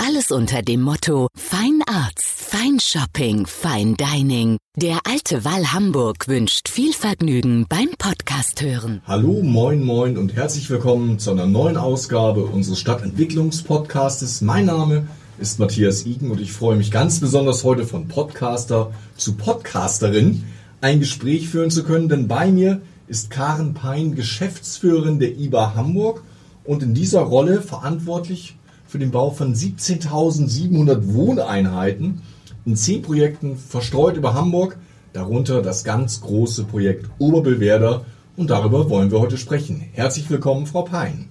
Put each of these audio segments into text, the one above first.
Alles unter dem Motto Fine Arts, Fine Shopping, Fine Dining. Der alte Wall Hamburg wünscht viel Vergnügen beim Podcast hören. Hallo, moin, moin und herzlich willkommen zu einer neuen Ausgabe unseres Stadtentwicklungspodcastes. Mein Name ist Matthias Iken und ich freue mich ganz besonders heute von Podcaster zu Podcasterin ein Gespräch führen zu können, denn bei mir ist Karen Pein, Geschäftsführerin der IBA Hamburg und in dieser Rolle verantwortlich für den Bau von 17.700 Wohneinheiten in zehn Projekten verstreut über Hamburg, darunter das ganz große Projekt Oberbillwerder und darüber wollen wir heute sprechen. Herzlich willkommen, Frau Pein.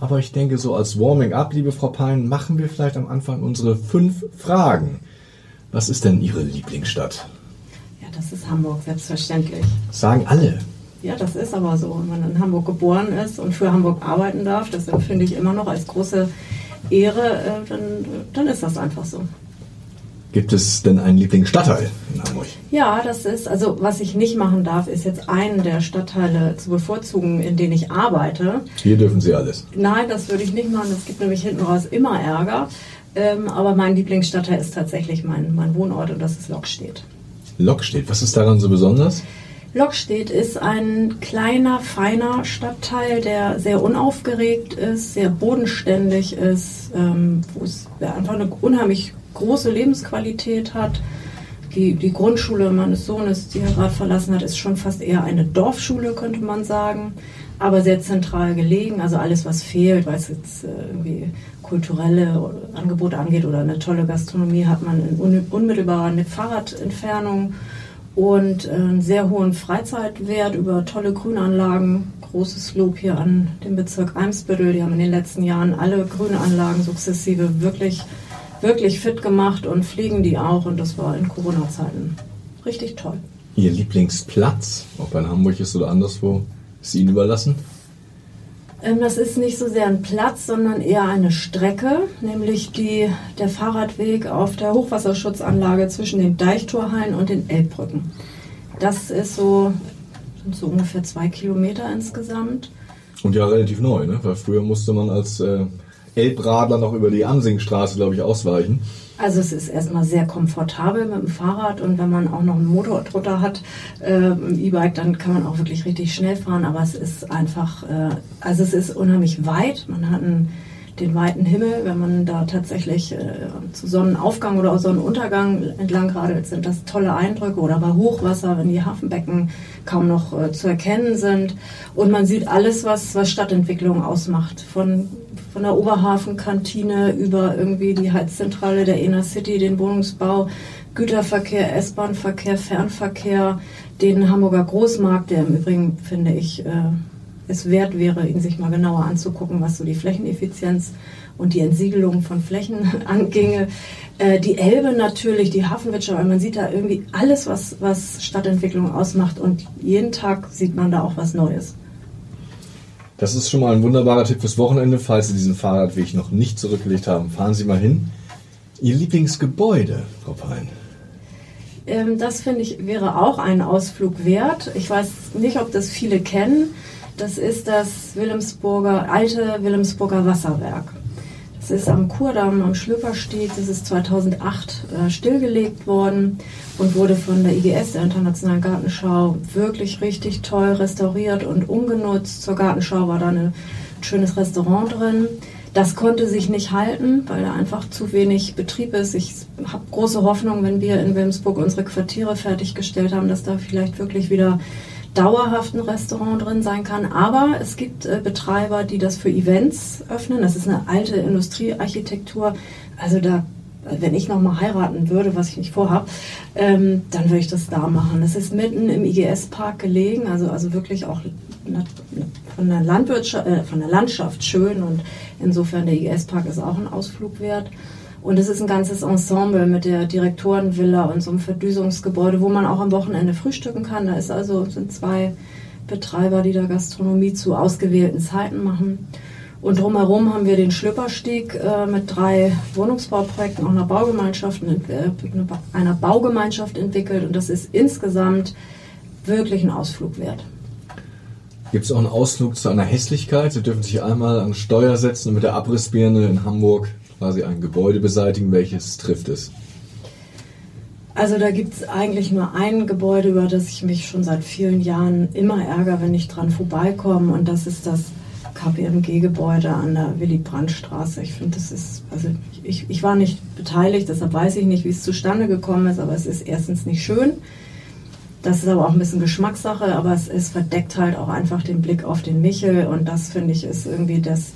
Aber ich denke, so als Warming-up, liebe Frau Pein, machen wir vielleicht am Anfang unsere fünf Fragen. Was ist denn Ihre Lieblingsstadt? Ja, das ist Hamburg, selbstverständlich. Sagen alle. Ja, das ist aber so. Wenn man in Hamburg geboren ist und für Hamburg arbeiten darf, das empfinde ich immer noch als große Ehre, äh, dann, dann ist das einfach so. Gibt es denn einen Lieblingsstadtteil in Hamburg? Ja, das ist, also was ich nicht machen darf, ist jetzt einen der Stadtteile zu bevorzugen, in denen ich arbeite. Hier dürfen Sie alles. Nein, das würde ich nicht machen. Es gibt nämlich hinten raus immer Ärger. Ähm, aber mein Lieblingsstadtteil ist tatsächlich mein, mein Wohnort und das ist Lockstedt. Lockstedt, was ist daran so besonders? Lockstedt ist ein kleiner, feiner Stadtteil, der sehr unaufgeregt ist, sehr bodenständig ist, ähm, wo es einfach eine unheimlich große Lebensqualität hat. Die, die Grundschule meines Sohnes, die er gerade verlassen hat, ist schon fast eher eine Dorfschule, könnte man sagen, aber sehr zentral gelegen. Also alles, was fehlt, es jetzt äh, irgendwie kulturelle Angebote angeht oder eine tolle Gastronomie, hat man in unmittelbarer Fahrradentfernung und einen sehr hohen Freizeitwert über tolle Grünanlagen. Großes Lob hier an den Bezirk Eimsbüttel. Die haben in den letzten Jahren alle Grünanlagen sukzessive wirklich, wirklich fit gemacht und pflegen die auch. Und das war in Corona-Zeiten richtig toll. Ihr Lieblingsplatz, ob in Hamburg ist oder anderswo, ist Ihnen überlassen? Ähm, das ist nicht so sehr ein Platz, sondern eher eine Strecke, nämlich die, der Fahrradweg auf der Hochwasserschutzanlage zwischen den Deichtorhallen und den Elbbrücken. Das ist so, sind so ungefähr zwei Kilometer insgesamt. Und ja, relativ neu, ne? weil früher musste man als äh, Elbradler noch über die Amsingstraße, glaube ich, ausweichen. Also es ist erstmal sehr komfortabel mit dem Fahrrad und wenn man auch noch einen Motor drunter hat äh, E-Bike, dann kann man auch wirklich richtig schnell fahren. Aber es ist einfach, äh, also es ist unheimlich weit. Man hat einen, den weiten Himmel, wenn man da tatsächlich äh, zu Sonnenaufgang oder Sonnenuntergang entlang radelt, sind das tolle Eindrücke. Oder bei Hochwasser, wenn die Hafenbecken kaum noch äh, zu erkennen sind. Und man sieht alles, was, was Stadtentwicklung ausmacht. Von von der Oberhafenkantine über irgendwie die Heizzentrale der Inner City, den Wohnungsbau, Güterverkehr, S-Bahn-Verkehr, Fernverkehr, den Hamburger Großmarkt, der im Übrigen, finde ich, äh, es wert wäre, ihn sich mal genauer anzugucken, was so die Flächeneffizienz und die Entsiegelung von Flächen anginge. Äh, die Elbe natürlich, die Hafenwirtschaft, weil man sieht da irgendwie alles, was, was Stadtentwicklung ausmacht und jeden Tag sieht man da auch was Neues. Das ist schon mal ein wunderbarer Tipp fürs Wochenende. Falls Sie diesen Fahrradweg noch nicht zurückgelegt haben, fahren Sie mal hin. Ihr Lieblingsgebäude, Frau Pein? Ähm, das finde ich wäre auch ein Ausflug wert. Ich weiß nicht, ob das viele kennen. Das ist das Wilhelmsburger, alte Wilhelmsburger Wasserwerk. Das ist am Kurdamm, am Schlüppersteg. Das ist 2008 äh, stillgelegt worden und wurde von der IGS, der Internationalen Gartenschau, wirklich richtig toll restauriert und umgenutzt. Zur Gartenschau war da ein schönes Restaurant drin. Das konnte sich nicht halten, weil da einfach zu wenig Betrieb ist. Ich habe große Hoffnung, wenn wir in Wilmsburg unsere Quartiere fertiggestellt haben, dass da vielleicht wirklich wieder dauerhaft ein Restaurant drin sein kann. Aber es gibt äh, Betreiber, die das für Events öffnen. Das ist eine alte Industriearchitektur. Also da, wenn ich nochmal heiraten würde, was ich nicht vorhabe, ähm, dann würde ich das da machen. Das ist mitten im IGS-Park gelegen, also, also wirklich auch von der, Landwirtschaft, äh, von der Landschaft schön und insofern der IGS-Park ist auch ein Ausflug wert. Und es ist ein ganzes Ensemble mit der Direktorenvilla und so einem Verdüsungsgebäude, wo man auch am Wochenende frühstücken kann. Da ist also, sind zwei Betreiber, die da Gastronomie zu ausgewählten Zeiten machen. Und drumherum haben wir den Schlüpperstieg äh, mit drei Wohnungsbauprojekten, auch einer Baugemeinschaft, äh, einer Baugemeinschaft entwickelt. Und das ist insgesamt wirklich ein Ausflug wert. Gibt es auch einen Ausflug zu einer Hässlichkeit? Sie dürfen sich einmal an Steuer setzen und mit der Abrissbirne in Hamburg quasi ein Gebäude beseitigen. Welches trifft es? Also da gibt es eigentlich nur ein Gebäude, über das ich mich schon seit vielen Jahren immer ärgere, wenn ich dran vorbeikomme. Und das ist das KPMG-Gebäude an der Willy-Brandt-Straße. Ich finde, das ist, also ich, ich war nicht beteiligt, deshalb weiß ich nicht, wie es zustande gekommen ist, aber es ist erstens nicht schön. Das ist aber auch ein bisschen Geschmackssache, aber es, es verdeckt halt auch einfach den Blick auf den Michel und das finde ich ist irgendwie das,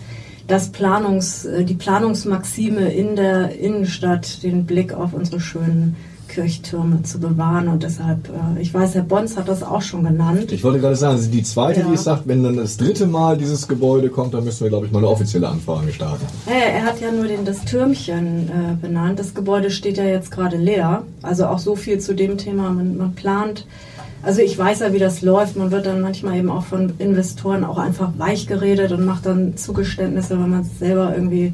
das Planungs, äh, die Planungsmaxime in der Innenstadt, den Blick auf unsere schönen Kirchtürme zu bewahren. Und deshalb, äh, ich weiß, Herr Bons hat das auch schon genannt. Ich wollte gerade sagen, die zweite, ja. die sagt, wenn dann das dritte Mal dieses Gebäude kommt, dann müssen wir, glaube ich, mal eine offizielle Anfrage starten. Er, er hat ja nur den, das Türmchen äh, benannt. Das Gebäude steht ja jetzt gerade leer. Also auch so viel zu dem Thema. Man, man plant also ich weiß ja, wie das läuft. Man wird dann manchmal eben auch von Investoren auch einfach weich geredet und macht dann Zugeständnisse, wenn man selber irgendwie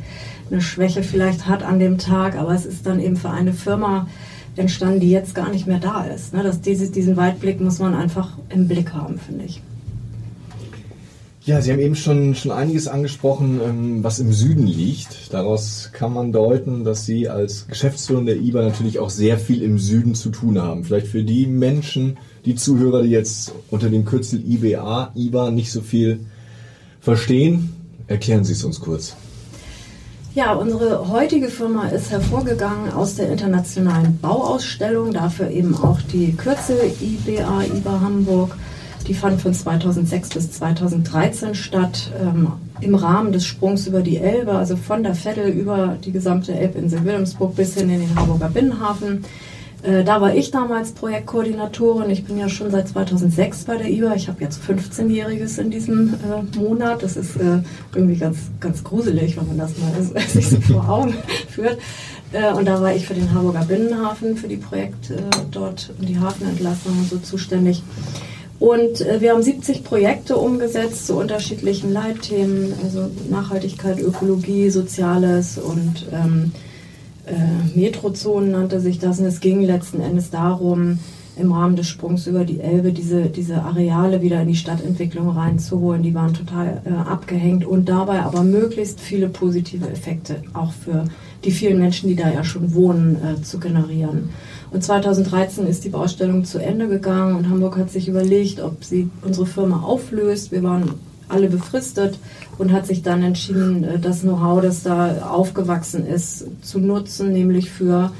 eine Schwäche vielleicht hat an dem Tag. Aber es ist dann eben für eine Firma entstanden, die jetzt gar nicht mehr da ist. Ne? Das, diese, diesen Weitblick muss man einfach im Blick haben, finde ich. Ja, Sie haben eben schon, schon einiges angesprochen, ähm, was im Süden liegt. Daraus kann man deuten, dass Sie als Geschäftsführer der IBA natürlich auch sehr viel im Süden zu tun haben. Vielleicht für die Menschen, die Zuhörer, die jetzt unter dem Kürzel IBA, IBA nicht so viel verstehen, erklären Sie es uns kurz. Ja, unsere heutige Firma ist hervorgegangen aus der internationalen Bauausstellung, dafür eben auch die Kürzel IBA, IBA Hamburg. Die fand von 2006 bis 2013 statt, ähm, im Rahmen des Sprungs über die Elbe, also von der Veddel über die gesamte Elbinsel Wilhelmsburg bis hin in den Hamburger Binnenhafen. Äh, da war ich damals Projektkoordinatorin. Ich bin ja schon seit 2006 bei der IBA. Ich habe jetzt 15-Jähriges in diesem äh, Monat. Das ist äh, irgendwie ganz, ganz gruselig, wenn man das mal sich so vor Augen führt. Äh, und da war ich für den Hamburger Binnenhafen, für die Projekte dort und die Hafenentlassung und so zuständig. Und äh, wir haben 70 Projekte umgesetzt zu unterschiedlichen Leitthemen, also Nachhaltigkeit, Ökologie, Soziales und ähm, äh, Metrozonen nannte sich das. Und es ging letzten Endes darum, im Rahmen des Sprungs über die Elbe diese, diese Areale wieder in die Stadtentwicklung reinzuholen. Die waren total äh, abgehängt und dabei aber möglichst viele positive Effekte auch für die vielen Menschen, die da ja schon wohnen, äh, zu generieren. Und 2013 ist die Baustellung zu Ende gegangen und Hamburg hat sich überlegt, ob sie unsere Firma auflöst. Wir waren alle befristet und hat sich dann entschieden, äh, das Know-how, das da aufgewachsen ist, zu nutzen, nämlich für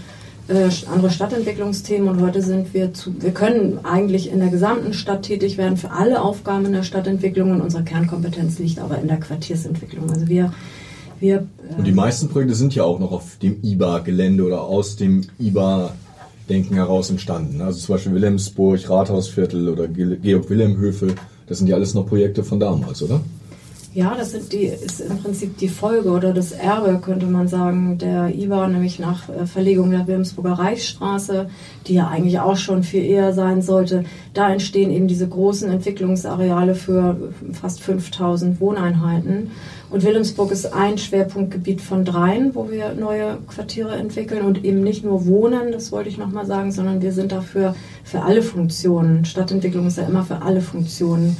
äh, andere Stadtentwicklungsthemen. Und heute sind wir zu, wir können eigentlich in der gesamten Stadt tätig werden für alle Aufgaben in der Stadtentwicklung und unsere Kernkompetenz liegt aber in der Quartiersentwicklung. Also wir wir, äh und die meisten Projekte sind ja auch noch auf dem IBA-Gelände oder aus dem IBA-Denken heraus entstanden. Also zum Beispiel Wilhelmsburg, Rathausviertel oder Georg-Wilhelm-Höfe. Das sind ja alles noch Projekte von damals, oder? Ja, das sind die, ist im Prinzip die Folge oder das Erbe, könnte man sagen, der IBA, nämlich nach äh, Verlegung der Wilhelmsburger Reichsstraße, die ja eigentlich auch schon viel eher sein sollte. Da entstehen eben diese großen Entwicklungsareale für fast 5000 Wohneinheiten. Und Wilhelmsburg ist ein Schwerpunktgebiet von dreien, wo wir neue Quartiere entwickeln und eben nicht nur Wohnen, das wollte ich nochmal sagen, sondern wir sind dafür für alle Funktionen. Stadtentwicklung ist ja immer für alle Funktionen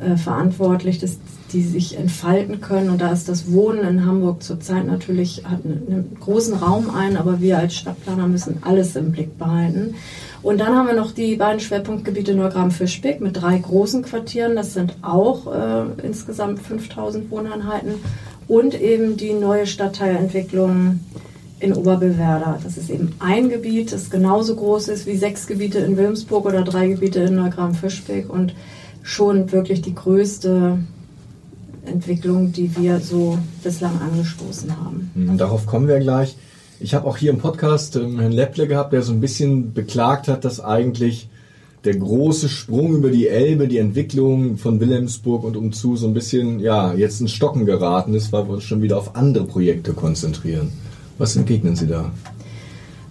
äh, verantwortlich. Das die sich entfalten können. Und da ist das Wohnen in Hamburg zurzeit natürlich, hat einen großen Raum ein, aber wir als Stadtplaner müssen alles im Blick behalten. Und dann haben wir noch die beiden Schwerpunktgebiete Neugraben-Fischbeck mit drei großen Quartieren. Das sind auch äh, insgesamt 5000 Wohneinheiten. Und eben die neue Stadtteilentwicklung in Oberbillwerder. Das ist eben ein Gebiet, das genauso groß ist wie sechs Gebiete in Wilmsburg oder drei Gebiete in Neugraben-Fischbeck und schon wirklich die größte Entwicklung, die wir so bislang angestoßen haben. Und mhm, darauf kommen wir gleich. Ich habe auch hier im Podcast ähm, Herrn Lepple gehabt, der so ein bisschen beklagt hat, dass eigentlich der große Sprung über die Elbe, die Entwicklung von Wilhelmsburg und umzu so ein bisschen, ja, jetzt ins Stocken geraten ist, weil wir uns schon wieder auf andere Projekte konzentrieren. Was entgegnen Sie da?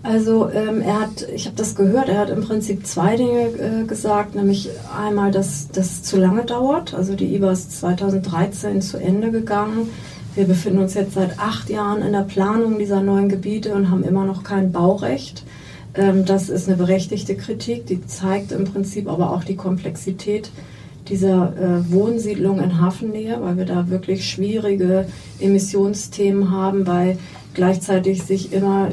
Also ähm, er hat, ich habe das gehört, er hat im Prinzip zwei Dinge äh, gesagt, nämlich einmal, dass das zu lange dauert. Also die IBA ist 2013 zu Ende gegangen. Wir befinden uns jetzt seit acht Jahren in der Planung dieser neuen Gebiete und haben immer noch kein Baurecht. Ähm, das ist eine berechtigte Kritik, die zeigt im Prinzip aber auch die Komplexität dieser äh, Wohnsiedlung in Hafennähe, weil wir da wirklich schwierige Emissionsthemen haben, bei gleichzeitig sich immer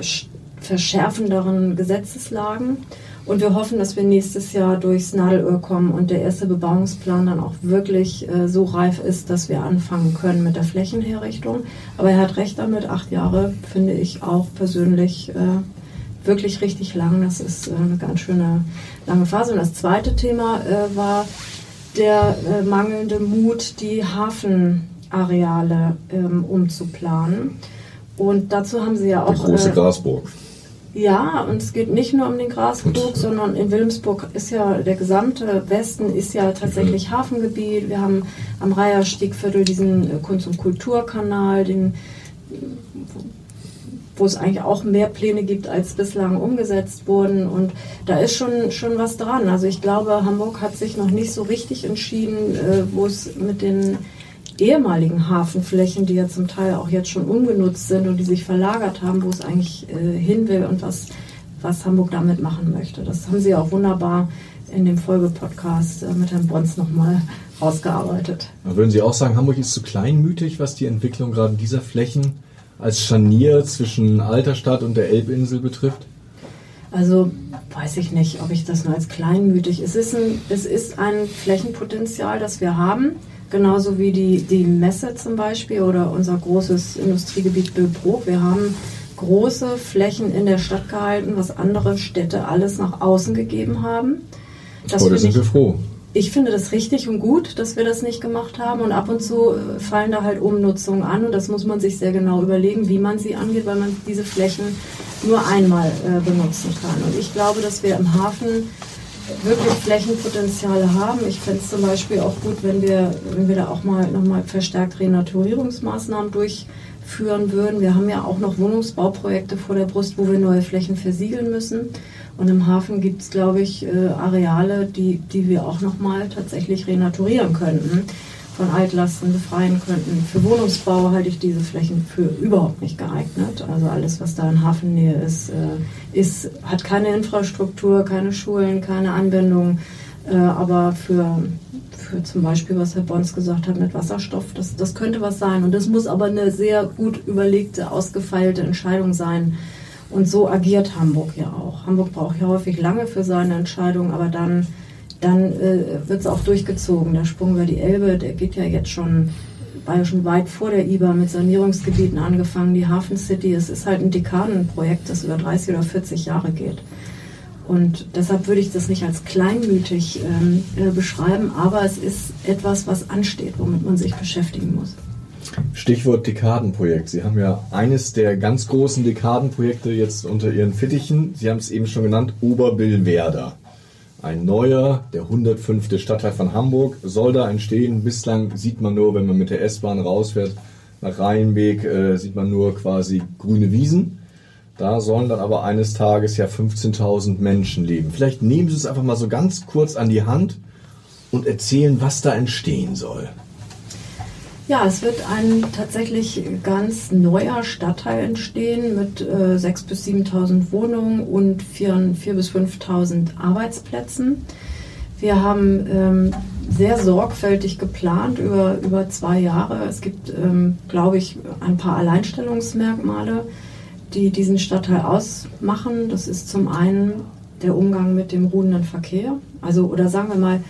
verschärfenderen Gesetzeslagen. Und wir hoffen, dass wir nächstes Jahr durchs Nadelöhr kommen und der erste Bebauungsplan dann auch wirklich äh, so reif ist, dass wir anfangen können mit der Flächenherrichtung. Aber er hat recht damit, acht Jahre finde ich auch persönlich äh, wirklich richtig lang. Das ist äh, eine ganz schöne lange Phase. Und das zweite Thema äh, war der äh, mangelnde Mut, die Hafenareale ähm, umzuplanen. Und dazu haben sie ja auch. Die große äh, Grasburg. Ja, und es geht nicht nur um den Grasburg, sondern in Wilhelmsburg ist ja der gesamte Westen ist ja tatsächlich mhm. Hafengebiet. Wir haben am Reiherstiegviertel diesen äh, Kunst- und Kulturkanal, den, wo es eigentlich auch mehr Pläne gibt, als bislang umgesetzt wurden. Und da ist schon, schon was dran. Also ich glaube, Hamburg hat sich noch nicht so richtig entschieden, äh, wo es mit den ehemaligen Hafenflächen, die ja zum Teil auch jetzt schon ungenutzt sind und die sich verlagert haben, wo es eigentlich äh, hin will und was, was Hamburg damit machen möchte. Das haben Sie auch wunderbar in dem Folgepodcast äh, mit Herrn Bons nochmal rausgearbeitet. Würden Sie auch sagen, Hamburg ist zu kleinmütig, was die Entwicklung gerade dieser Flächen als Scharnier zwischen Alterstadt und der Elbinsel betrifft? Also weiß ich nicht, ob ich das nur als kleinmütig. Es ist ein, es ist ein Flächenpotenzial, das wir haben. Genauso wie die, die Messe zum Beispiel oder unser großes Industriegebiet Böbrook. Wir haben große Flächen in der Stadt gehalten, was andere Städte alles nach außen gegeben haben. Das Heute sind ich, wir froh. Ich finde das richtig und gut, dass wir das nicht gemacht haben. Und ab und zu äh, fallen da halt Umnutzungen an. Und das muss man sich sehr genau überlegen, wie man sie angeht, weil man diese Flächen nur einmal äh, benutzen kann. Und ich glaube, dass wir im Hafen wirklich Flächenpotenziale haben. Ich fände es zum Beispiel auch gut, wenn wir, wenn wir da auch mal nochmal verstärkt Renaturierungsmaßnahmen durchführen würden. Wir haben ja auch noch Wohnungsbauprojekte vor der Brust, wo wir neue Flächen versiegeln müssen. Und im Hafen gibt es, glaube ich, äh, Areale, die, die wir auch nochmal tatsächlich renaturieren könnten von Altlasten befreien könnten. Für Wohnungsbau halte ich diese Flächen für überhaupt nicht geeignet. Also alles, was da in Hafennähe ist, äh, ist hat keine Infrastruktur, keine Schulen, keine Anbindung. Äh, aber für, für zum Beispiel, was Herr Bons gesagt hat mit Wasserstoff, das, das könnte was sein. Und das muss aber eine sehr gut überlegte, ausgefeilte Entscheidung sein. Und so agiert Hamburg ja auch. Hamburg braucht ja häufig lange für seine Entscheidungen, aber dann dann äh, wird es auch durchgezogen. Der Sprung über die Elbe, der geht ja jetzt schon, war ja schon weit vor der IBA mit Sanierungsgebieten angefangen. Die Hafen City, es ist halt ein Dekadenprojekt, das über 30 oder 40 Jahre geht. Und deshalb würde ich das nicht als kleinmütig ähm, äh, beschreiben, aber es ist etwas, was ansteht, womit man sich beschäftigen muss. Stichwort Dekadenprojekt. Sie haben ja eines der ganz großen Dekadenprojekte jetzt unter Ihren Fittichen. Sie haben es eben schon genannt, Oberbillwerder. Ein neuer, der 105. Stadtteil von Hamburg soll da entstehen. Bislang sieht man nur, wenn man mit der S-Bahn rausfährt, nach Rheinweg, äh, sieht man nur quasi grüne Wiesen. Da sollen dann aber eines Tages ja 15.000 Menschen leben. Vielleicht nehmen Sie es einfach mal so ganz kurz an die Hand und erzählen, was da entstehen soll. Ja, es wird ein tatsächlich ganz neuer Stadtteil entstehen mit äh, 6.000 bis 7.000 Wohnungen und 4.000 bis 5.000 Arbeitsplätzen. Wir haben ähm, sehr sorgfältig geplant über, über zwei Jahre. Es gibt, ähm, glaube ich, ein paar Alleinstellungsmerkmale, die diesen Stadtteil ausmachen. Das ist zum einen der Umgang mit dem ruhenden Verkehr. Also, oder sagen wir mal,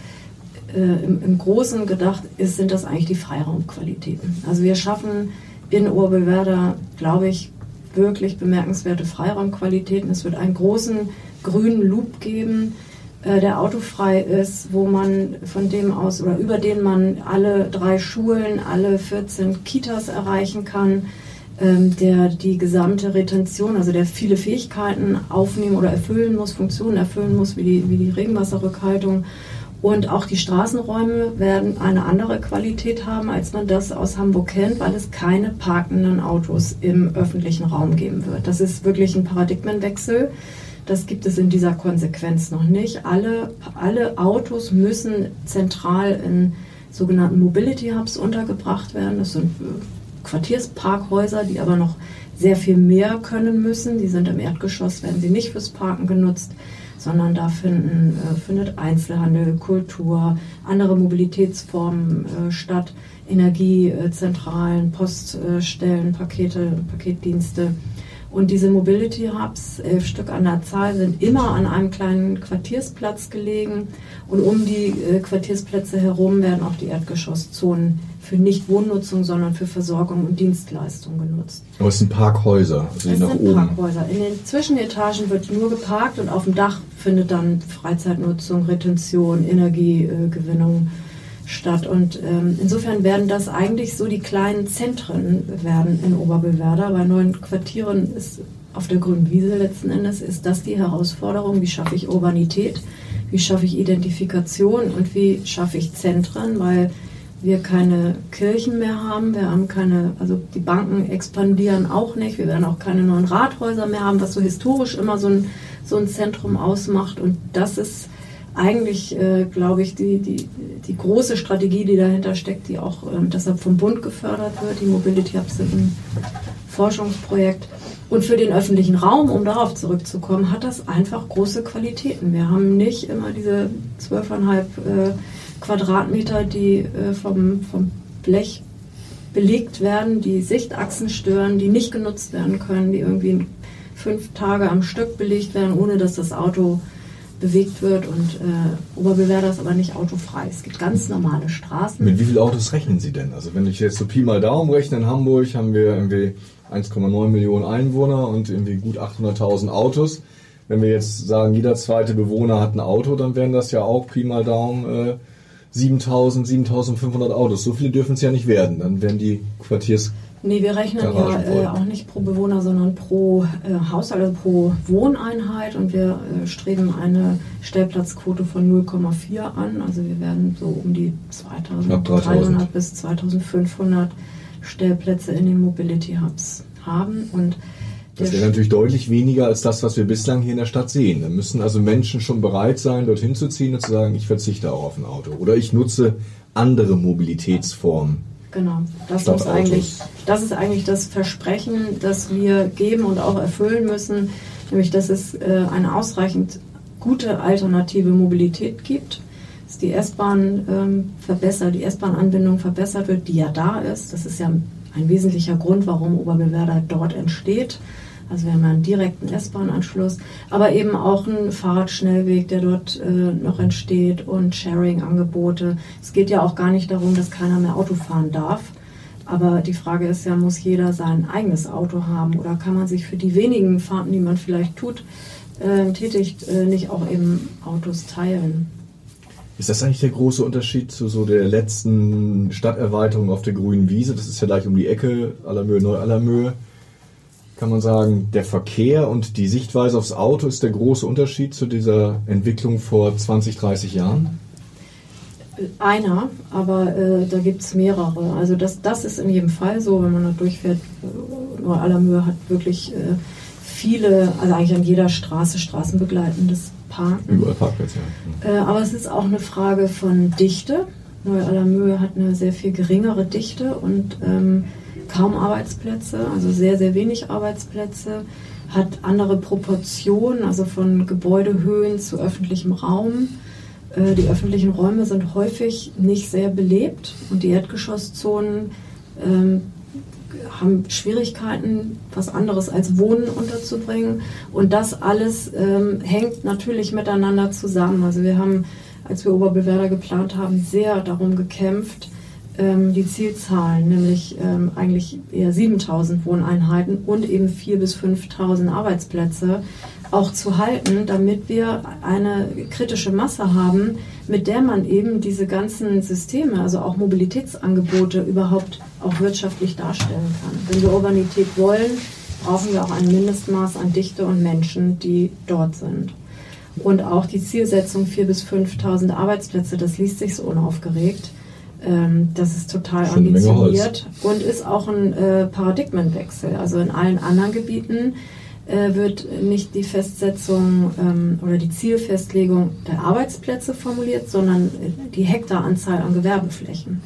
äh, im, im, Großen gedacht ist, sind das eigentlich die Freiraumqualitäten. Also wir schaffen in Oberwerder, glaube ich, wirklich bemerkenswerte Freiraumqualitäten. Es wird einen großen grünen Loop geben, äh, der autofrei ist, wo man von dem aus oder über den man alle drei Schulen, alle 14 Kitas erreichen kann, ähm, der die gesamte Retention, also der viele Fähigkeiten aufnehmen oder erfüllen muss, Funktionen erfüllen muss, wie die, wie die Regenwasserrückhaltung Und auch die Straßenräume werden eine andere Qualität haben, als man das aus Hamburg kennt, weil es keine parkenden Autos im öffentlichen Raum geben wird. Das ist wirklich ein Paradigmenwechsel. Das gibt es in dieser Konsequenz noch nicht. Alle, alle Autos müssen zentral in sogenannten Mobility Hubs untergebracht werden. Das sind äh, Quartiersparkhäuser, die aber noch sehr viel mehr können müssen. Die sind im Erdgeschoss, werden sie nicht fürs Parken genutzt sondern da finden, äh, findet Einzelhandel, Kultur, andere Mobilitätsformen äh, statt, Energiezentralen, Poststellen, Pakete, Paketdienste. Und diese Mobility Hubs, elf Stück an der Zahl, sind immer an einem kleinen Quartiersplatz gelegen. Und um die äh, Quartiersplätze herum werden auch die Erdgeschosszonen für nicht Wohnnutzung, sondern für Versorgung und Dienstleistung genutzt. Aber es sind Parkhäuser, also es nach sind oben. Parkhäuser. In den Zwischenetagen wird nur geparkt und auf dem Dach findet dann Freizeitnutzung, Retention, Energiegewinnung statt. Und ähm, insofern werden das eigentlich so die kleinen Zentren werden in Oberbillwerder. Bei neuen Quartieren ist auf der grünen Wiese letzten Endes ist das die Herausforderung. Wie schaffe ich Urbanität? Wie schaffe ich Identifikation und wie schaffe ich Zentren? Weil wir keine Kirchen mehr haben, wir haben keine, also die Banken expandieren auch nicht, wir werden auch keine neuen Rathäuser mehr haben, was so historisch immer so ein, so ein Zentrum ausmacht. Und das ist eigentlich, äh, glaube ich, die, die, die große Strategie, die dahinter steckt, die auch ähm, deshalb vom Bund gefördert wird. Die Mobility Hubs sind ein Forschungsprojekt. Und für den öffentlichen Raum, um darauf zurückzukommen, hat das einfach große Qualitäten. Wir haben nicht immer diese zwölfeinhalb äh, Quadratmeter, die äh, vom, vom Blech belegt werden, die Sichtachsen stören, die nicht genutzt werden können, die irgendwie fünf Tage am Stück belegt werden, ohne dass das Auto bewegt wird. Und äh, Oberbewerder ist aber nicht autofrei. Es gibt ganz normale Straßen. Mit wie vielen Autos rechnen Sie denn? Also wenn ich jetzt so Pi mal Daumen rechne, in Hamburg haben wir irgendwie 1,9 Millionen Einwohner und irgendwie gut 800.000 Autos. Wenn wir jetzt sagen, jeder zweite Bewohner hat ein Auto, dann wären das ja auch Pi mal Daumen äh, 7000, 7500 Autos. So viele dürfen es ja nicht werden. Dann werden die Quartiers. Nee, wir rechnen ja äh, auch nicht pro Bewohner, sondern pro äh, Haushalt, also pro Wohneinheit. Und wir äh, streben eine Stellplatzquote von 0,4 an. Also wir werden so um die 2300 bis 2500 Stellplätze in den Mobility Hubs haben. Und das wäre natürlich deutlich weniger als das, was wir bislang hier in der Stadt sehen. Da müssen also Menschen schon bereit sein, dorthin zu ziehen und zu sagen, ich verzichte auch auf ein Auto. Oder ich nutze andere Mobilitätsformen. Genau, das, ist eigentlich, das ist eigentlich das Versprechen, das wir geben und auch erfüllen müssen, nämlich dass es äh, eine ausreichend gute alternative Mobilität gibt, dass die S-Bahn ähm, verbessert, die S-Bahn-Anbindung verbessert wird, die ja da ist. Das ist ja ein wesentlicher Grund, warum Oberbewerder dort entsteht. Also wir haben einen direkten S-Bahn-Anschluss, aber eben auch einen Fahrradschnellweg, der dort äh, noch entsteht und Sharing-Angebote. Es geht ja auch gar nicht darum, dass keiner mehr Auto fahren darf. Aber die Frage ist ja, muss jeder sein eigenes Auto haben oder kann man sich für die wenigen Fahrten, die man vielleicht tut, äh, tätigt, äh, nicht auch eben Autos teilen? Ist das eigentlich der große Unterschied zu so der letzten Stadterweiterung auf der grünen Wiese? Das ist ja gleich um die Ecke, Allermöhe, Neu-Allermöhe kann man sagen, der Verkehr und die Sichtweise aufs Auto ist der große Unterschied zu dieser Entwicklung vor 20, 30 Jahren? Einer, aber äh, da gibt es mehrere. Also das, das ist in jedem Fall so, wenn man da durchfährt. Äh, Allermöhe hat wirklich äh, viele, also eigentlich an jeder Straße straßenbegleitendes Parken. Überall Parkplätze, ja. Äh, aber es ist auch eine Frage von Dichte. Neu-Allermöhe hat eine sehr viel geringere Dichte und ähm, kaum Arbeitsplätze, also sehr, sehr wenig Arbeitsplätze, hat andere Proportionen, also von Gebäudehöhen zu öffentlichem Raum. Äh, die öffentlichen Räume sind häufig nicht sehr belebt und die Erdgeschosszonen ähm, haben Schwierigkeiten, was anderes als Wohnen unterzubringen. Und das alles ähm, hängt natürlich miteinander zusammen. Also wir haben, als wir Oberbewerder geplant haben, sehr darum gekämpft, ähm, die Zielzahlen, nämlich ähm, eigentlich eher 7000 Wohneinheiten und eben 4.000 bis 5.000 Arbeitsplätze auch zu halten, damit wir eine kritische Masse haben, mit der man eben diese ganzen Systeme, also auch Mobilitätsangebote überhaupt auch wirtschaftlich darstellen kann. Wenn wir Urbanität wollen, brauchen wir auch ein Mindestmaß an Dichte und Menschen, die dort sind. Und auch die Zielsetzung 4.000 bis 5.000 Arbeitsplätze, das liest sich so unaufgeregt. Ähm, das ist total Schon ambitioniert und ist auch ein äh, Paradigmenwechsel. Also in allen anderen Gebieten äh, wird nicht die Festsetzung ähm, oder die Zielfestlegung der Arbeitsplätze formuliert, sondern die Hektaranzahl an Gewerbeflächen.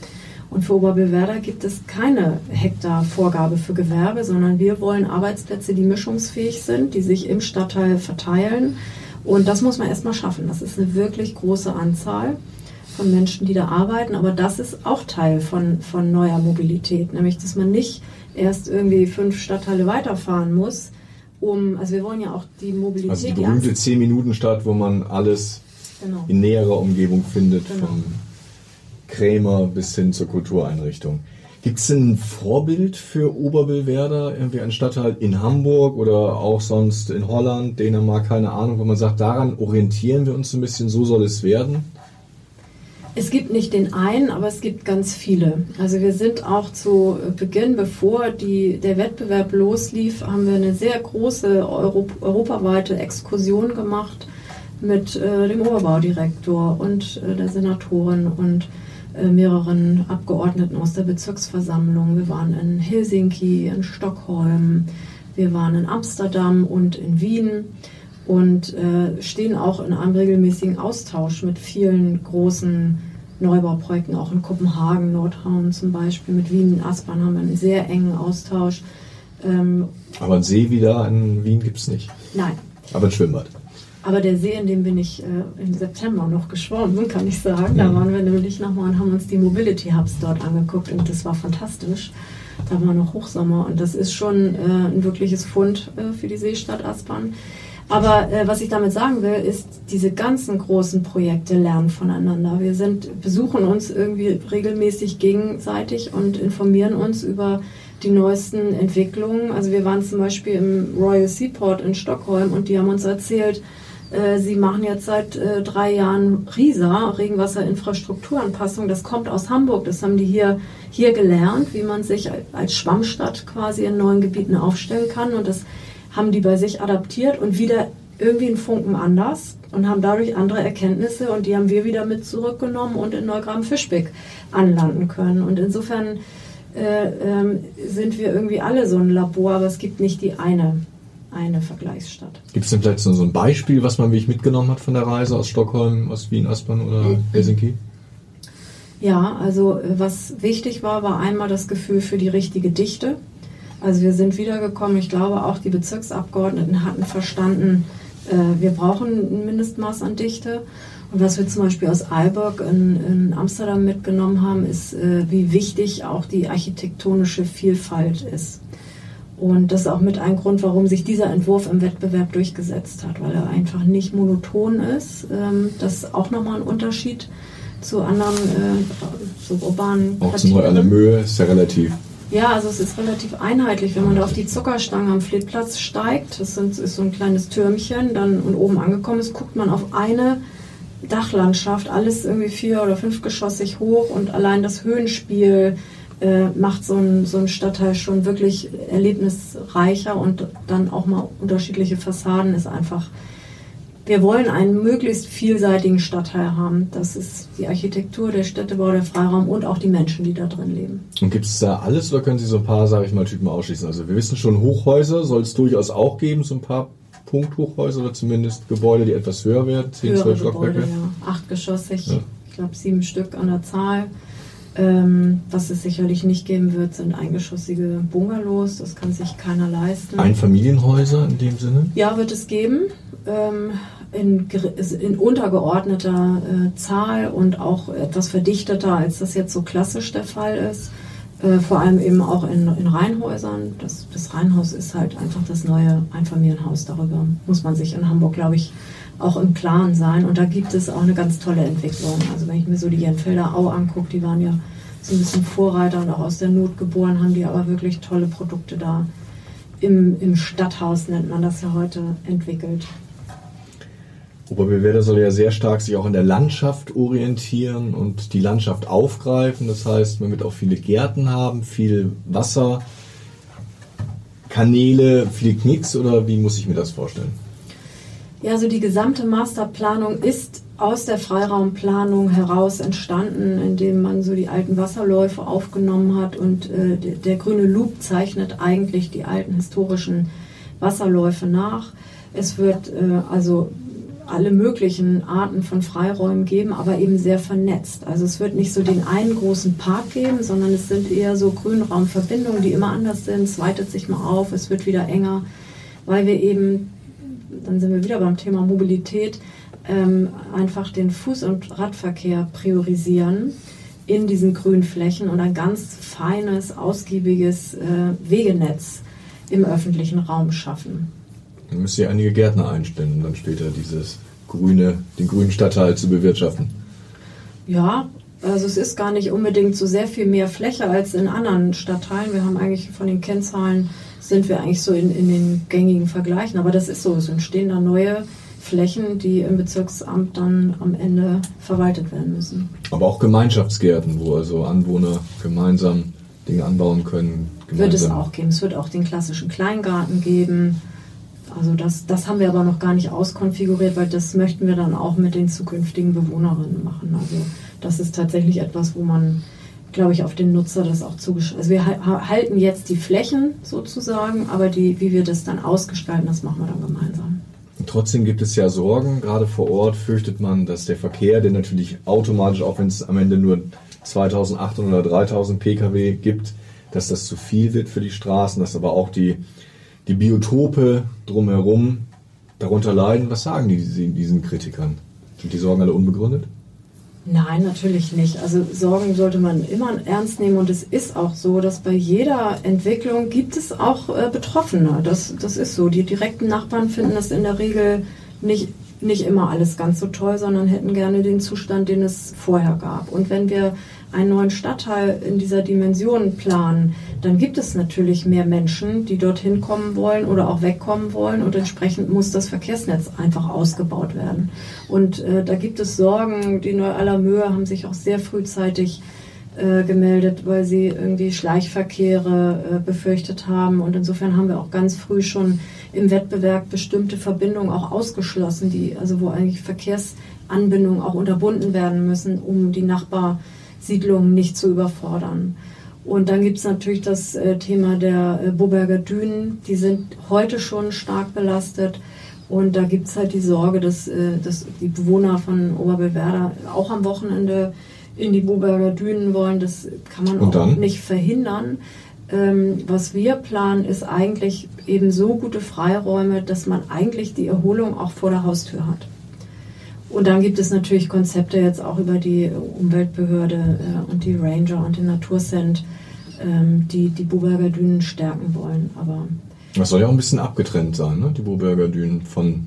Und für Oberbillwerder gibt es keine Hektarvorgabe für Gewerbe, sondern wir wollen Arbeitsplätze, die mischungsfähig sind, die sich im Stadtteil verteilen. Und das muss man erstmal schaffen. Das ist eine wirklich große Anzahl von Menschen, die da arbeiten. Aber das ist auch Teil von, von neuer Mobilität, nämlich dass man nicht erst irgendwie fünf Stadtteile weiterfahren muss, um, also wir wollen ja auch die Mobilität. Also die berühmte 10-Minuten-Stadt, wo man alles Genau. in näherer Umgebung findet, Genau. vom Krämer bis hin zur Kultureinrichtung. Gibt es ein Vorbild für Oberbillwerder, irgendwie ein Stadtteil in Hamburg oder auch sonst in Holland, Dänemark, keine Ahnung, wo man sagt, daran orientieren wir uns ein bisschen, so soll es werden? Es gibt nicht den einen, aber es gibt ganz viele. Also wir sind auch zu Beginn, bevor die, der Wettbewerb loslief, haben wir eine sehr große Euro, europaweite Exkursion gemacht mit äh, dem Oberbaudirektor und äh, der Senatorin und äh, mehreren Abgeordneten aus der Bezirksversammlung. Wir waren in Helsinki, in Stockholm, wir waren in Amsterdam und in Wien und äh, stehen auch in einem regelmäßigen Austausch mit vielen großen Neubauprojekten, auch in Kopenhagen, Nordhorn zum Beispiel, mit Wien, Aspern haben wir einen sehr engen Austausch. Ähm, Aber einen See wie da in Wien gibt es nicht. nein, Aber ein Schwimmbad. aber der See, in dem bin ich äh, im September noch geschwommen, kann ich sagen. Da waren wir nämlich nochmal und haben uns die Mobility Hubs dort angeguckt und das war fantastisch. Da war noch Hochsommer und das ist schon äh, ein wirkliches Fund äh, für die Seestadt Aspern. Aber äh, was ich damit sagen will, ist, diese ganzen großen Projekte lernen voneinander. Wir sind, besuchen uns irgendwie regelmäßig gegenseitig und informieren uns über die neuesten Entwicklungen. Also wir waren zum Beispiel im Royal Seaport in Stockholm und die haben uns erzählt, äh, sie machen jetzt seit äh, drei Jahren RISA, Regenwasserinfrastrukturanpassung. Das kommt aus Hamburg. Das haben die hier, hier gelernt, wie man sich als Schwammstadt quasi in neuen Gebieten aufstellen kann. Und das haben die bei sich adaptiert und wieder irgendwie einen Funken anders und haben dadurch andere Erkenntnisse und die haben wir wieder mit zurückgenommen und in Neugraben-Fischbeck anlanden können. Und insofern äh, ähm, sind wir irgendwie alle so ein Labor, aber es gibt nicht die eine, eine Vergleichsstadt. Gibt es denn vielleicht so ein Beispiel, was man wirklich mitgenommen hat von der Reise aus Stockholm, aus Wien, Aspern oder Helsinki? Ja, also äh, was wichtig war, war einmal das Gefühl für die richtige Dichte. Also wir sind wiedergekommen. Ich glaube, auch die Bezirksabgeordneten hatten verstanden, äh, wir brauchen ein Mindestmaß an Dichte. Und was wir zum Beispiel aus Aalborg in, in Amsterdam mitgenommen haben, ist, äh, wie wichtig auch die architektonische Vielfalt ist. Und das ist auch mit ein Grund, warum sich dieser Entwurf im Wettbewerb durchgesetzt hat, weil er einfach nicht monoton ist. Ähm, das ist auch nochmal ein Unterschied zu anderen äh, so urbanen Auch zu Neu an der Möhe ist ja relativ. Ja, also es ist relativ einheitlich, wenn man da auf die Zuckerstange am Fleetplatz steigt, das sind, ist so ein kleines Türmchen, dann und oben angekommen ist, guckt man auf eine Dachlandschaft, alles irgendwie vier- oder fünfgeschossig hoch und allein das Höhenspiel äh, macht so ein, so ein Stadtteil schon wirklich erlebnisreicher und dann auch mal unterschiedliche Fassaden ist einfach. Wir wollen einen möglichst vielseitigen Stadtteil haben. Das ist die Architektur, der Städtebau, der Freiraum und auch die Menschen, die da drin leben. Und gibt es da alles oder können Sie so ein paar, sage ich mal, Typen ausschließen? Also wir wissen schon, Hochhäuser soll es durchaus auch geben, so ein paar Punkthochhäuser oder zumindest Gebäude, die etwas höher werden, 10, höhere 12 Gebäude, Stockwerke. ja. Achtgeschossig, Ja. ich glaube sieben Stück an der Zahl. Ähm, was es sicherlich nicht geben wird, sind eingeschossige Bungalows. Das kann sich keiner leisten. Einfamilienhäuser in dem Sinne? ja, wird es geben. Ähm, in, in untergeordneter äh, Zahl und auch etwas verdichteter, als das jetzt so klassisch der Fall ist. Äh, vor allem eben auch in, in Reihenhäusern. Das, das Reihenhaus ist halt einfach das neue Einfamilienhaus. Darüber muss man sich in Hamburg, glaube ich, auch im Klaren sein. Und da gibt es auch eine ganz tolle Entwicklung. Also wenn ich mir so die Jenfelder Au angucke, die waren ja so ein bisschen Vorreiter und auch aus der Not geboren, haben die aber wirklich tolle Produkte da im, im Stadthaus, nennt man das ja heute, entwickelt. Oberbillwerder soll ja sehr stark sich auch in der Landschaft orientieren und die Landschaft aufgreifen. Das heißt, man wird auch viele Gärten haben, viel Wasser, Kanäle, viel Knicks oder wie muss ich mir das vorstellen? Ja, also die gesamte Masterplanung ist aus der Freiraumplanung heraus entstanden, indem man so die alten Wasserläufe aufgenommen hat und äh, der, der, grüne Loop zeichnet eigentlich die alten historischen Wasserläufe nach. Es wird äh, also alle möglichen Arten von Freiräumen geben, aber eben sehr vernetzt. Also es wird nicht so den einen großen Park geben, sondern es sind eher so Grünraumverbindungen, die immer anders sind. Es weitet sich mal auf, es wird wieder enger, weil wir eben, dann sind wir wieder beim Thema Mobilität, ähm, einfach den Fuß- und Radverkehr priorisieren in diesen grünen Flächen und ein ganz feines, ausgiebiges äh, Wegenetz im öffentlichen Raum schaffen. Dann müsst ihr einige Gärtner einstellen, um dann später dieses grüne, den grünen Stadtteil zu bewirtschaften. Ja, also es ist gar nicht unbedingt so sehr viel mehr Fläche als in anderen Stadtteilen. Wir haben eigentlich von den Kennzahlen sind wir eigentlich so in, in den gängigen Vergleichen, aber das ist so, es entstehen da neue Flächen, die im Bezirksamt dann am Ende verwaltet werden müssen. Aber auch Gemeinschaftsgärten, wo also Anwohner gemeinsam Dinge anbauen können. Wird es auch geben. Es wird auch den klassischen Kleingarten geben. Also das, das haben wir aber noch gar nicht auskonfiguriert, weil das möchten wir dann auch mit den zukünftigen Bewohnerinnen machen. Also das ist tatsächlich etwas, wo man, glaube ich, auf den Nutzer das auch zugeschrieben. Also wir halten jetzt die Flächen sozusagen, aber die, wie wir das dann ausgestalten, das machen wir dann gemeinsam. Trotzdem gibt es ja Sorgen, gerade vor Ort fürchtet man, dass der Verkehr, der natürlich automatisch, auch wenn es am Ende nur 2800 oder 3000 Pkw gibt, dass das zu viel wird für die Straßen, dass aber auch die die Biotope drumherum darunter leiden. Was sagen die diesen Kritikern? Sind die Sorgen alle unbegründet? Nein, natürlich nicht. Also Sorgen sollte man immer ernst nehmen und es ist auch so, dass bei jeder Entwicklung gibt es auch äh, Betroffene. Das, das ist so. Die direkten Nachbarn finden das in der Regel nicht, nicht immer alles ganz so toll, sondern hätten gerne den Zustand, den es vorher gab. Und wenn wir einen neuen Stadtteil in dieser Dimension planen, dann gibt es natürlich mehr Menschen, die dorthin kommen wollen oder auch wegkommen wollen und entsprechend muss das Verkehrsnetz einfach ausgebaut werden. Und äh, da gibt es Sorgen, die Neu-Allermöhe haben sich auch sehr frühzeitig äh, gemeldet, weil sie irgendwie Schleichverkehre äh, befürchtet haben. Und insofern haben wir auch ganz früh schon im Wettbewerb bestimmte Verbindungen auch ausgeschlossen, die, also wo eigentlich Verkehrsanbindungen auch unterbunden werden müssen, um die Nachbar Siedlungen nicht zu überfordern. Und dann gibt es natürlich das äh, Thema der äh, Boberger Dünen. Die sind heute schon stark belastet. Und da gibt es halt die Sorge, dass, äh, dass die Bewohner von Oberbillwerder auch am Wochenende in die Boberger Dünen wollen. Das kann man auch nicht verhindern. Ähm, was wir planen, ist eigentlich eben so gute Freiräume, dass man eigentlich die Erholung auch vor der Haustür hat. Und dann gibt es natürlich Konzepte jetzt auch über die Umweltbehörde äh, und die Ranger und den Naturcent, ähm, die die Buberger Dünen stärken wollen. Aber das soll ja auch ein bisschen abgetrennt sein, ne? die Buberger Dünen von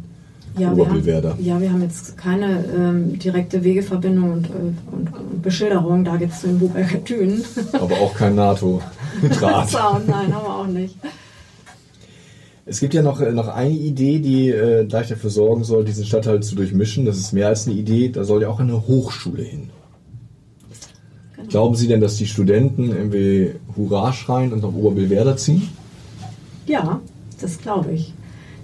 ja, Oberbillwerder. ja, wir haben jetzt keine ähm, direkte Wegeverbindung und, äh, und, und Beschilderung, da gibt es den Buberger Dünen. Aber auch kein NATO-Draht. Nein, haben wir auch nicht. Es gibt ja noch, äh, noch eine Idee, die äh, gleich dafür sorgen soll, diesen Stadtteil zu durchmischen. Das ist mehr als eine Idee. Da soll ja auch eine Hochschule hin. Genau. Glauben Sie denn, dass die Studenten irgendwie Hurra schreien und nach Oberbillwerder ziehen? Ja, das glaube ich.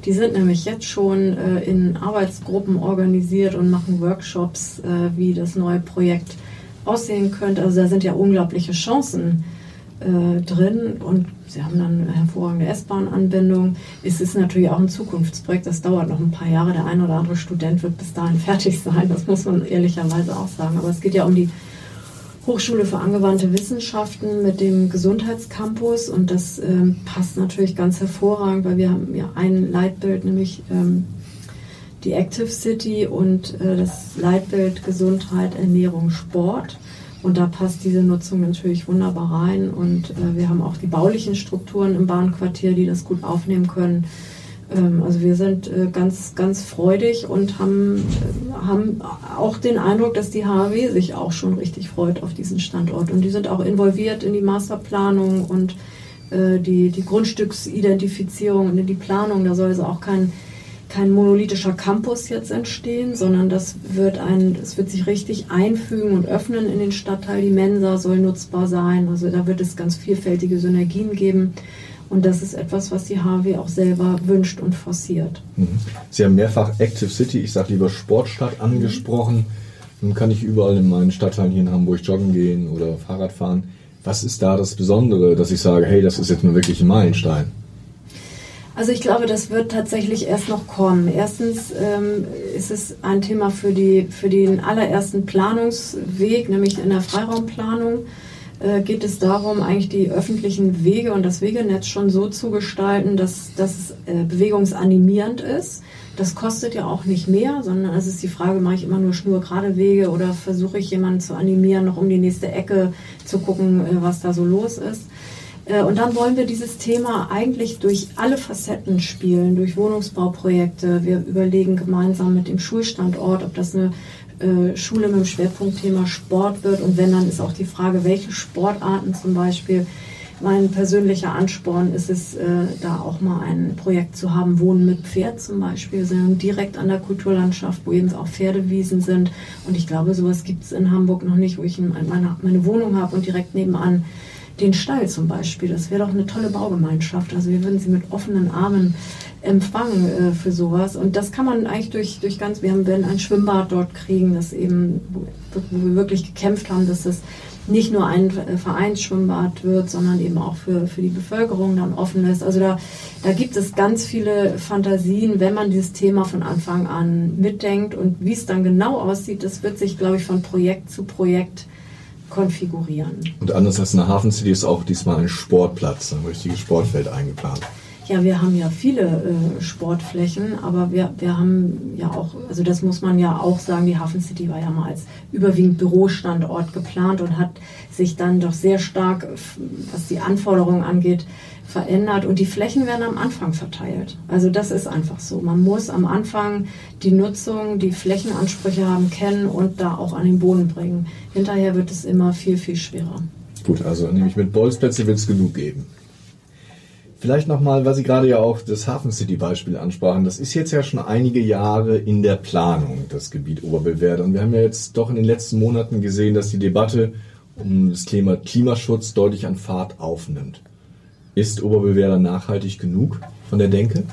Die sind nämlich jetzt schon äh, in Arbeitsgruppen organisiert und machen Workshops, äh, wie das neue Projekt aussehen könnte. Also da sind ja unglaubliche Chancen äh, drin und sie haben dann eine hervorragende S-Bahn-Anbindung. Es ist natürlich auch ein Zukunftsprojekt, das dauert noch ein paar Jahre. Der ein oder andere Student wird bis dahin fertig sein, das muss man ehrlicherweise auch sagen. Aber es geht ja um die Hochschule für angewandte Wissenschaften mit dem Gesundheitscampus und das ähm, passt natürlich ganz hervorragend, weil wir haben ja ein Leitbild, nämlich ähm, die Active City und äh, das Leitbild Gesundheit, Ernährung, Sport. Und da passt diese Nutzung natürlich wunderbar rein. Und äh, wir haben auch die baulichen Strukturen im Bahnquartier, die das gut aufnehmen können. Ähm, also wir sind äh, ganz, ganz freudig und haben, äh, haben auch den Eindruck, dass die HAW sich auch schon richtig freut auf diesen Standort. Und die sind auch involviert in die Masterplanung und äh, die, die Grundstücksidentifizierung und in die Planung. Da soll es auch kein kein monolithischer Campus jetzt entstehen, sondern das wird ein, es wird sich richtig einfügen und öffnen in den Stadtteil. Die Mensa soll nutzbar sein. Also da wird es ganz vielfältige Synergien geben. Und das ist etwas, was die HW auch selber wünscht und forciert. Mhm. Sie haben mehrfach Active City, ich sage lieber Sportstadt, angesprochen. Nun kann ich überall in meinen Stadtteilen hier in Hamburg joggen gehen oder Fahrrad fahren. Was ist da das Besondere, dass ich sage, hey, das ist jetzt nur wirklich ein Meilenstein? Also ich glaube, das wird tatsächlich erst noch kommen. Erstens ähm, ist es ein Thema für, die, für den allerersten Planungsweg, nämlich in der Freiraumplanung äh, geht es darum, eigentlich die öffentlichen Wege und das Wegenetz schon so zu gestalten, dass, dass es äh, bewegungsanimierend ist. Das kostet ja auch nicht mehr, sondern es ist die Frage, mache ich immer nur schnurgerade Wege oder versuche ich jemanden zu animieren, noch um die nächste Ecke zu gucken, äh, was da so los ist. Äh, und dann wollen wir dieses Thema eigentlich durch alle Facetten spielen, durch Wohnungsbauprojekte. Wir überlegen gemeinsam mit dem Schulstandort, ob das eine äh, Schule mit dem Schwerpunktthema Sport wird. Und wenn, dann ist auch die Frage, welche Sportarten zum Beispiel. Mein persönlicher Ansporn ist es, äh, da auch mal ein Projekt zu haben, Wohnen mit Pferd zum Beispiel, direkt an der Kulturlandschaft, wo eben auch Pferdewiesen sind. Und ich glaube, sowas gibt es in Hamburg noch nicht, wo ich meine Wohnung habe und direkt nebenan den Stall zum Beispiel. Das wäre doch eine tolle Baugemeinschaft. Also wir würden sie mit offenen Armen empfangen äh, für sowas. Und das kann man eigentlich durch, durch ganz, wir werden ein Schwimmbad dort kriegen, das eben, wo, wir wirklich gekämpft haben, dass es nicht nur ein äh, Vereinsschwimmbad wird, sondern eben auch für, für die Bevölkerung dann offen ist. Also da, da gibt es ganz viele Fantasien, wenn man dieses Thema von Anfang an mitdenkt. Und wie es dann genau aussieht, das wird sich, glaube ich, von Projekt zu Projekt konfigurieren. Und anders als eine Hafen City ist auch diesmal ein Sportplatz, ein richtiges Sportfeld eingeplant. Ja, wir haben ja viele äh, Sportflächen, aber wir, wir haben ja auch, also das muss man ja auch sagen, die Hafen City war ja mal als überwiegend Bürostandort geplant und hat sich dann doch sehr stark, was die Anforderungen angeht, verändert und die Flächen werden am Anfang verteilt. Also das ist einfach so. Man muss am Anfang die Nutzung, die Flächenansprüche haben, kennen und da auch an den Boden bringen. Hinterher wird es immer viel, viel schwerer. Gut, also nämlich mit Bolzplätze wird es genug geben. Vielleicht nochmal, weil Sie gerade ja auch das Hafen City Beispiel ansprachen. Das ist jetzt ja schon einige Jahre in der Planung, das Gebiet Oberbillwerder. Und wir haben ja jetzt doch in den letzten Monaten gesehen, dass die Debatte um das Thema Klimaschutz deutlich an Fahrt aufnimmt. Ist Oberbewerder nachhaltig genug von der Denke?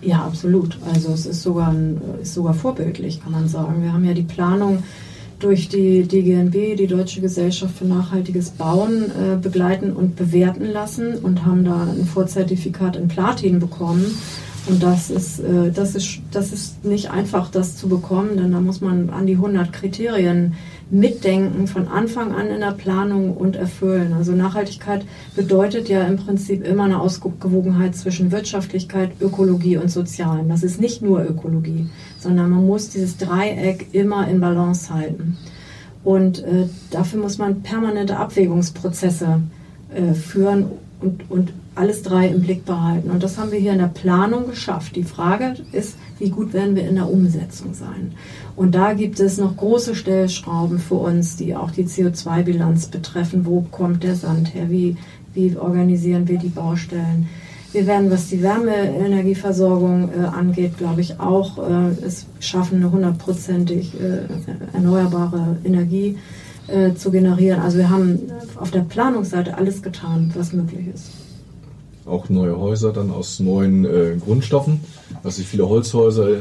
Ja, absolut. Also es ist sogar, ein, ist sogar vorbildlich, kann man sagen. Wir haben ja die Planung durch die DGNB, die Deutsche Gesellschaft für nachhaltiges Bauen, äh, begleiten und bewerten lassen und haben da ein Vorzertifikat in Platin bekommen. Und das ist, äh, das, ist, das ist nicht einfach, das zu bekommen, denn da muss man an die 100 Kriterien mitdenken, von Anfang an in der Planung und erfüllen. Also Nachhaltigkeit bedeutet ja im Prinzip immer eine Ausgewogenheit zwischen Wirtschaftlichkeit, Ökologie und Sozialen. Das ist nicht nur Ökologie, sondern man muss dieses Dreieck immer in Balance halten. Und äh, dafür muss man permanente Abwägungsprozesse äh, führen und, und alles drei im Blick behalten. Und das haben wir hier in der Planung geschafft. Die Frage ist, wie gut werden wir in der Umsetzung sein? Und da gibt es noch große Stellschrauben für uns, die auch die CO2-Bilanz betreffen. Wo kommt der Sand her? Wie, wie organisieren wir die Baustellen? Wir werden, was die Wärmeenergieversorgung äh, angeht, glaube ich, auch äh, es schaffen, eine hundertprozentig äh, erneuerbare Energie äh, zu generieren. Also wir haben auf der Planungsseite alles getan, was möglich ist. Auch neue Häuser dann aus neuen äh, Grundstoffen, sich viele Holzhäuser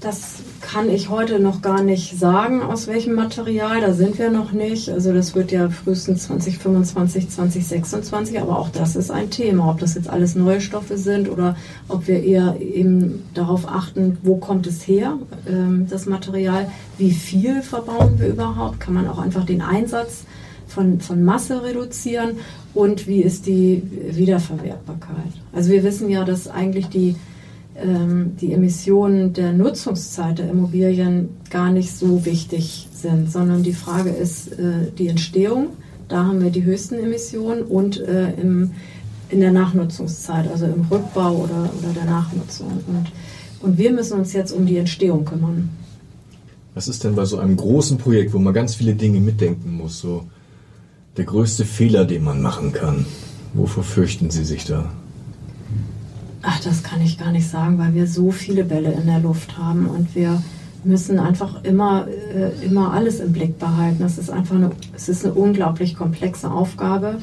das kann ich heute noch gar nicht sagen, aus welchem Material. Da sind wir noch nicht. Also das wird ja frühestens 2025, 2026. Aber auch das ist ein Thema, ob das jetzt alles neue Stoffe sind oder ob wir eher eben darauf achten, wo kommt es her, ähm, das Material, wie viel verbauen wir überhaupt. Kann man auch einfach den Einsatz von, von Masse reduzieren und wie ist die Wiederverwertbarkeit. Also wir wissen ja, dass eigentlich die die Emissionen der Nutzungszeit der Immobilien gar nicht so wichtig sind, sondern die Frage ist äh, die Entstehung. Da haben wir die höchsten Emissionen und äh, im, in der Nachnutzungszeit, also im Rückbau oder, oder der Nachnutzung. Und, und wir müssen uns jetzt um die Entstehung kümmern. Was ist denn bei so einem großen Projekt, wo man ganz viele Dinge mitdenken muss, so der größte Fehler, den man machen kann? Wovor fürchten Sie sich da? Ach, das kann ich gar nicht sagen, weil wir so viele Bälle in der Luft haben und wir müssen einfach immer, äh, immer alles im Blick behalten. Es ist einfach eine, es ist eine unglaublich komplexe Aufgabe.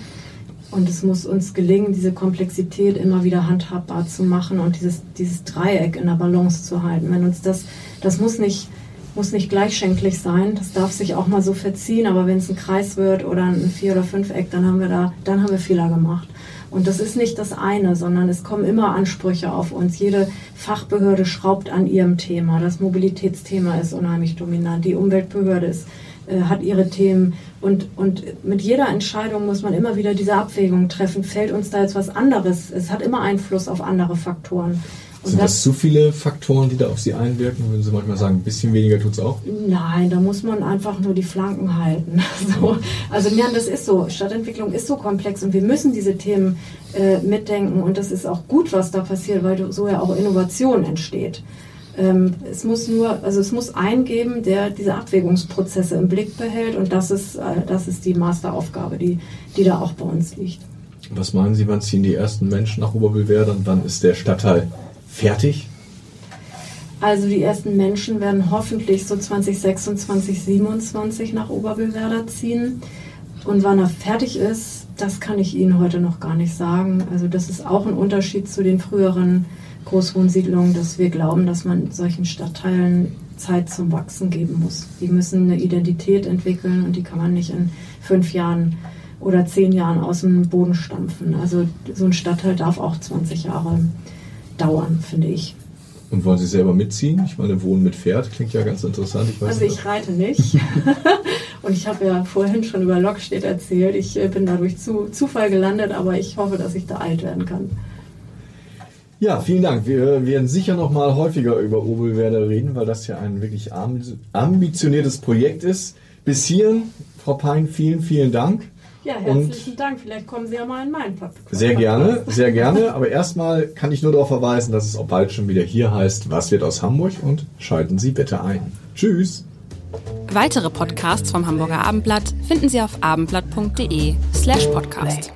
Und es muss uns gelingen, diese Komplexität immer wieder handhabbar zu machen und dieses, dieses Dreieck in der Balance zu halten. Wenn uns das, das muss nicht, muss nicht gleichschenklich sein, das darf sich auch mal so verziehen, aber wenn es ein Kreis wird oder ein Vier- oder Fünfeck, dann haben wir da, dann haben wir Fehler gemacht. Und das ist nicht das eine, sondern es kommen immer Ansprüche auf uns. Jede Fachbehörde schraubt an ihrem Thema. Das Mobilitätsthema ist unheimlich dominant. Die Umweltbehörde ist, äh, hat ihre Themen. Und, und mit jeder Entscheidung muss man immer wieder diese Abwägung treffen. Fällt uns da jetzt was anderes? Es hat immer Einfluss auf andere Faktoren. Und Sind das, das, zu viele Faktoren, die da auf Sie einwirken? Würden Sie manchmal sagen, ein bisschen weniger tut es auch? Nein, da muss man einfach nur die Flanken halten. So. Also ja, das ist so. Stadtentwicklung ist so komplex und wir müssen diese Themen äh, mitdenken. Und das ist auch gut, was da passiert, weil so ja auch Innovation entsteht. Ähm, es muss nur, also es muss einen geben, der diese Abwägungsprozesse im Blick behält und das ist, äh, das ist die Masteraufgabe, die, die da auch bei uns liegt. Was meinen Sie, wann ziehen die ersten Menschen nach Oberbillwerder und wann ist der Stadtteil fertig? Also die ersten Menschen werden hoffentlich so 2026, 2027 nach Oberbillwerder ziehen. Und wann er fertig ist, das kann ich Ihnen heute noch gar nicht sagen. Also das ist auch ein Unterschied zu den früheren Großwohnsiedlungen, dass wir glauben, dass man solchen Stadtteilen Zeit zum Wachsen geben muss. Die müssen eine Identität entwickeln und die kann man nicht in fünf Jahren oder zehn Jahren aus dem Boden stampfen. Also so ein Stadtteil darf auch 20 Jahre dauern, finde ich. Und wollen Sie selber mitziehen? Ich meine, Wohnen mit Pferd klingt ja ganz interessant. Ich also ich reite nicht. und ich habe ja vorhin schon über Lockstedt erzählt. Ich äh, bin dadurch zu Zufall gelandet, aber ich hoffe, dass ich da alt werden kann. Ja, vielen Dank. Wir werden sicher noch mal häufiger über Obelwerder reden, weil das ja ein wirklich ambitioniertes Projekt ist. Bis hierhin, Frau Pein, vielen, vielen Dank. Ja, herzlichen und Dank. Vielleicht kommen Sie ja mal in meinen Podcast. Sehr gerne, sehr gerne. Aber erstmal kann ich nur darauf verweisen, dass es auch bald schon wieder hier heißt, was wird aus Hamburg und schalten Sie bitte ein. Tschüss. Weitere Podcasts vom Hamburger Abendblatt finden Sie auf abendblatt.de slash podcast.